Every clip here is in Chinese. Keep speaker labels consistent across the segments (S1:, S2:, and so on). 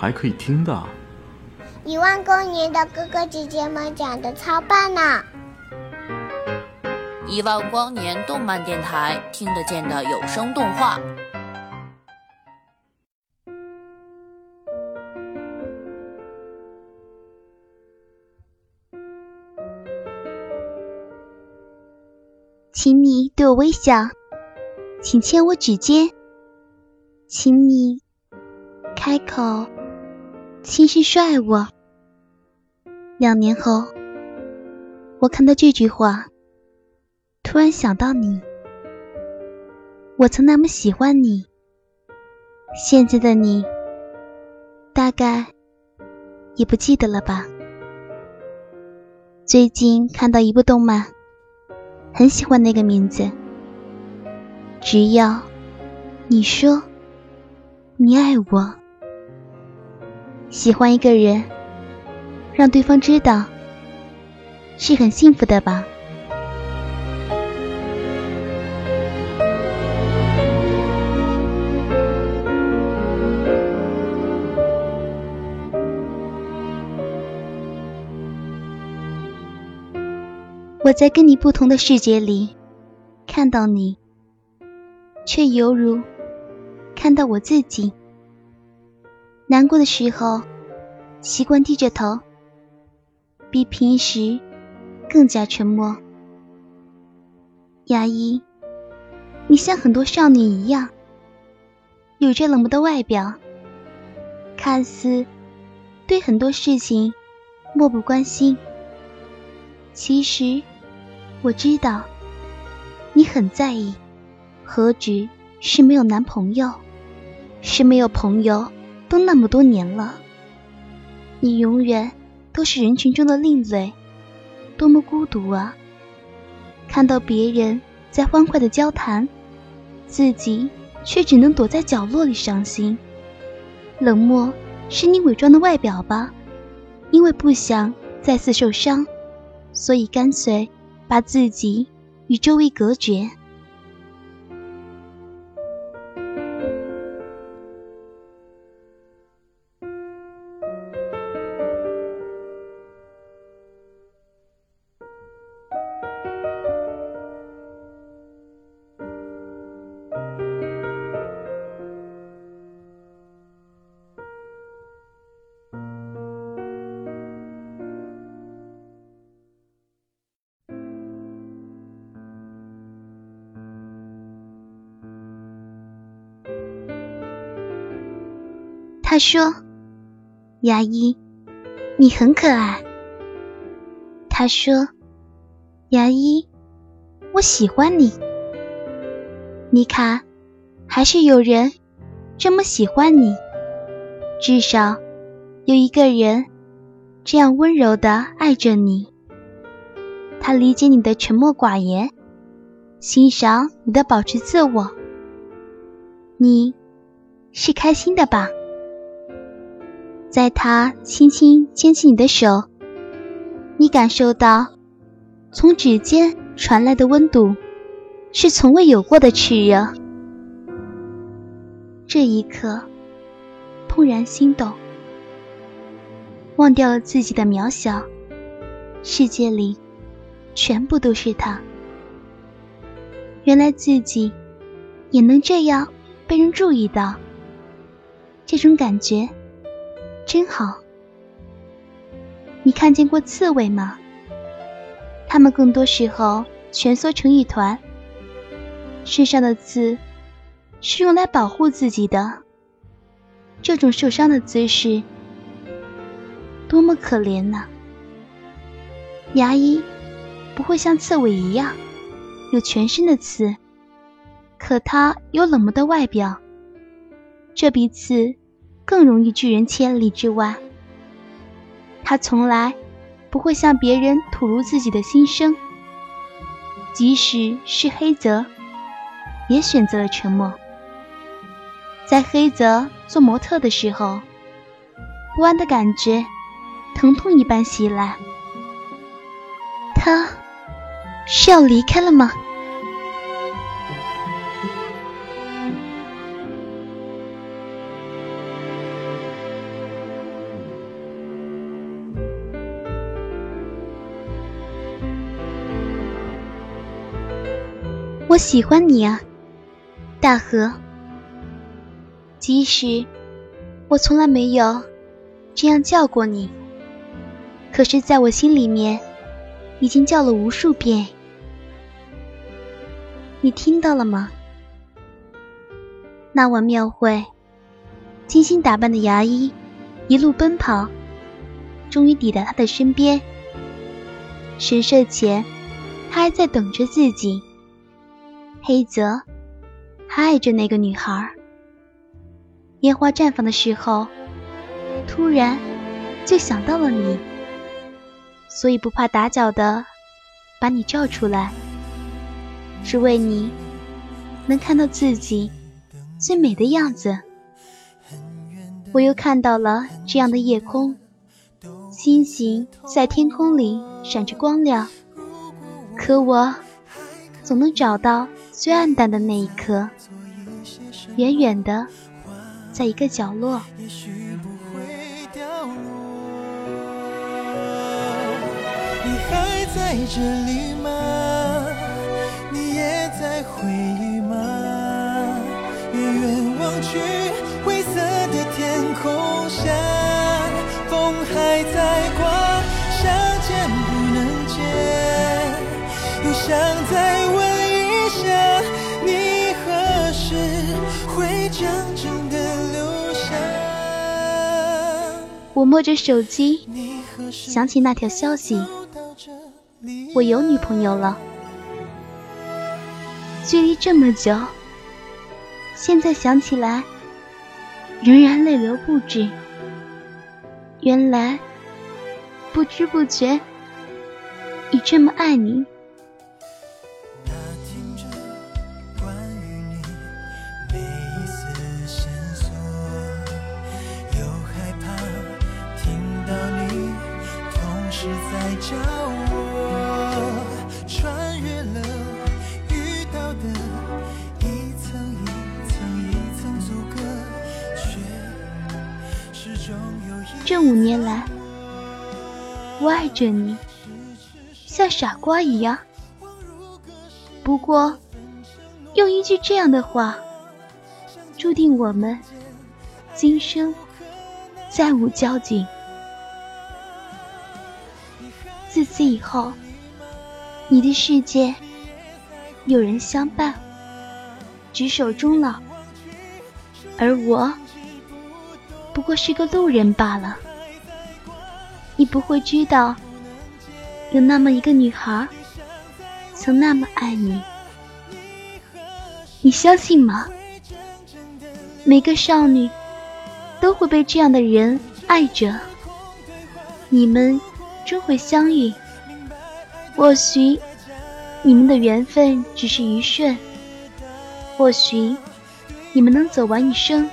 S1: 还可以听的？
S2: 一万光年的哥哥姐姐们讲的超棒呢！
S3: 一万光年动漫电台听得见的有声动画，
S4: 请你对我微笑，请牵我指尖，请你。开口，其实帅我。两年后，我看到这句话，突然想到你。我曾那么喜欢你，现在的你，大概也不记得了吧？最近看到一部动漫，很喜欢那个名字。只要你说你爱我。喜欢一个人，让对方知道，是很幸福的吧？我在跟你不同的世界里看到你，却犹如看到我自己。难过的时候，习惯低着头，比平时更加沉默。牙医，你像很多少女一样，有着冷漠的外表，看似对很多事情漠不关心。其实我知道，你很在意，何止是没有男朋友，是没有朋友。都那么多年了，你永远都是人群中的另类，多么孤独啊！看到别人在欢快的交谈，自己却只能躲在角落里伤心。冷漠是你伪装的外表吧？因为不想再次受伤，所以干脆把自己与周围隔绝。他说：“牙医，你很可爱。”他说：“牙医，我喜欢你。”你看，还是有人这么喜欢你。至少有一个人这样温柔的爱着你。他理解你的沉默寡言，欣赏你的保持自我。你是开心的吧？在他轻轻牵起你的手，你感受到从指尖传来的温度，是从未有过的炽热。这一刻，怦然心动，忘掉了自己的渺小，世界里全部都是他。原来自己也能这样被人注意到，这种感觉。真好。你看见过刺猬吗？它们更多时候蜷缩成一团，身上的刺是用来保护自己的。这种受伤的姿势多么可怜呐！牙医不会像刺猬一样有全身的刺，可它有冷漠的外表，这比刺。更容易拒人千里之外。他从来不会向别人吐露自己的心声，即使是黑泽，也选择了沉默。在黑泽做模特的时候，不安的感觉疼痛一般袭来。他是要离开了吗？我喜欢你啊，大河。即使我从来没有这样叫过你，可是在我心里面已经叫了无数遍。你听到了吗？那晚庙会，精心打扮的牙医一路奔跑，终于抵达他的身边。神社前，他还在等着自己。黑泽还爱着那个女孩。烟花绽放的时候，突然就想到了你，所以不怕打搅的把你叫出来，只为你能看到自己最美的样子。我又看到了这样的夜空，星星在天空里闪着光亮，可我总能找到。最暗淡的那一刻，远远的，在一个角落。
S5: 也许不会掉落。你还在这里吗？你也在回忆吗？远远望去，灰色的天空下，风还在刮，想见不能见，又想再
S4: 我摸着手机，想起那条消息，我有女朋友了。距离这么久，现在想起来，仍然泪流不止。原来，不知不觉，已这么爱你。这五年来，我爱着你，像傻瓜一样。不过，用一句这样的话，注定我们今生再无交集。自此以后，你的世界有人相伴，执手终老，而我。不过是个路人罢了，你不会知道，有那么一个女孩，曾那么爱你。你相信吗？每个少女都会被这样的人爱着，你们终会相遇。或许你们的缘分只是一瞬，或许你们能走完一生。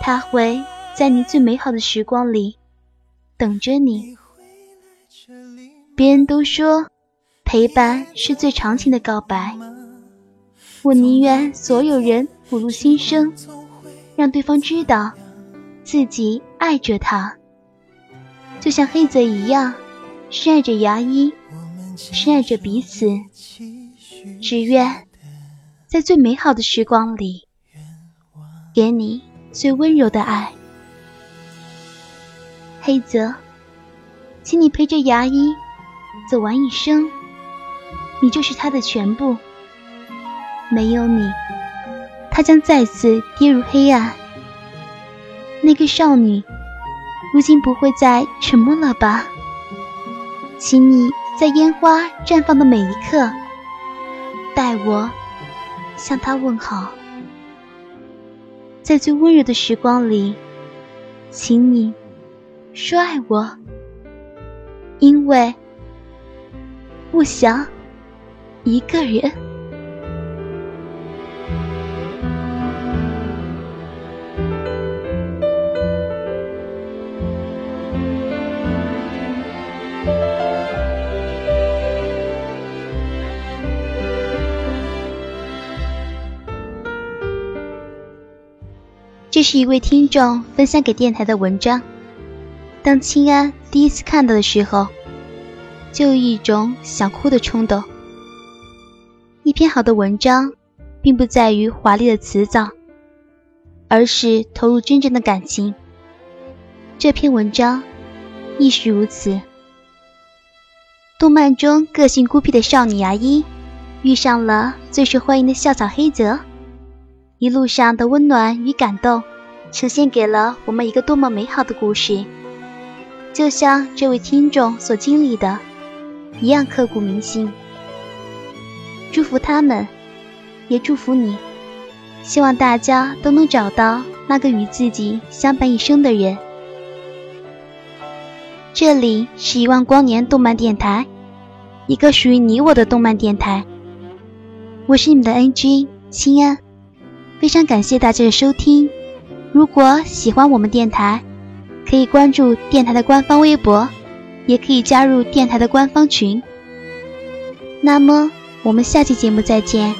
S4: 他会在你最美好的时光里等着你。别人都说陪伴是最长情的告白，我宁愿所有人吐露心声，让对方知道自己爱着他，就像黑泽一样深爱着牙医，深爱着彼此，只愿在最美好的时光里给你。最温柔的爱，黑泽，请你陪着牙医走完一生，你就是他的全部。没有你，他将再次跌入黑暗。那个少女，如今不会再沉默了吧？请你在烟花绽放的每一刻，代我向他问好。在最温柔的时光里，请你说爱我，因为不想一个人。这是一位听众分享给电台的文章。当清安第一次看到的时候，就有一种想哭的冲动。一篇好的文章，并不在于华丽的辞藻，而是投入真正的感情。这篇文章亦是如此。动漫中个性孤僻的少女牙医，遇上了最受欢迎的校草黑泽。一路上的温暖与感动，呈现给了我们一个多么美好的故事，就像这位听众所经历的，一样刻骨铭心。祝福他们，也祝福你，希望大家都能找到那个与自己相伴一生的人。这里是一万光年动漫电台，一个属于你我的动漫电台。我是你们的 NG 心安。非常感谢大家的收听，如果喜欢我们电台，可以关注电台的官方微博，也可以加入电台的官方群。那么，我们下期节目再见。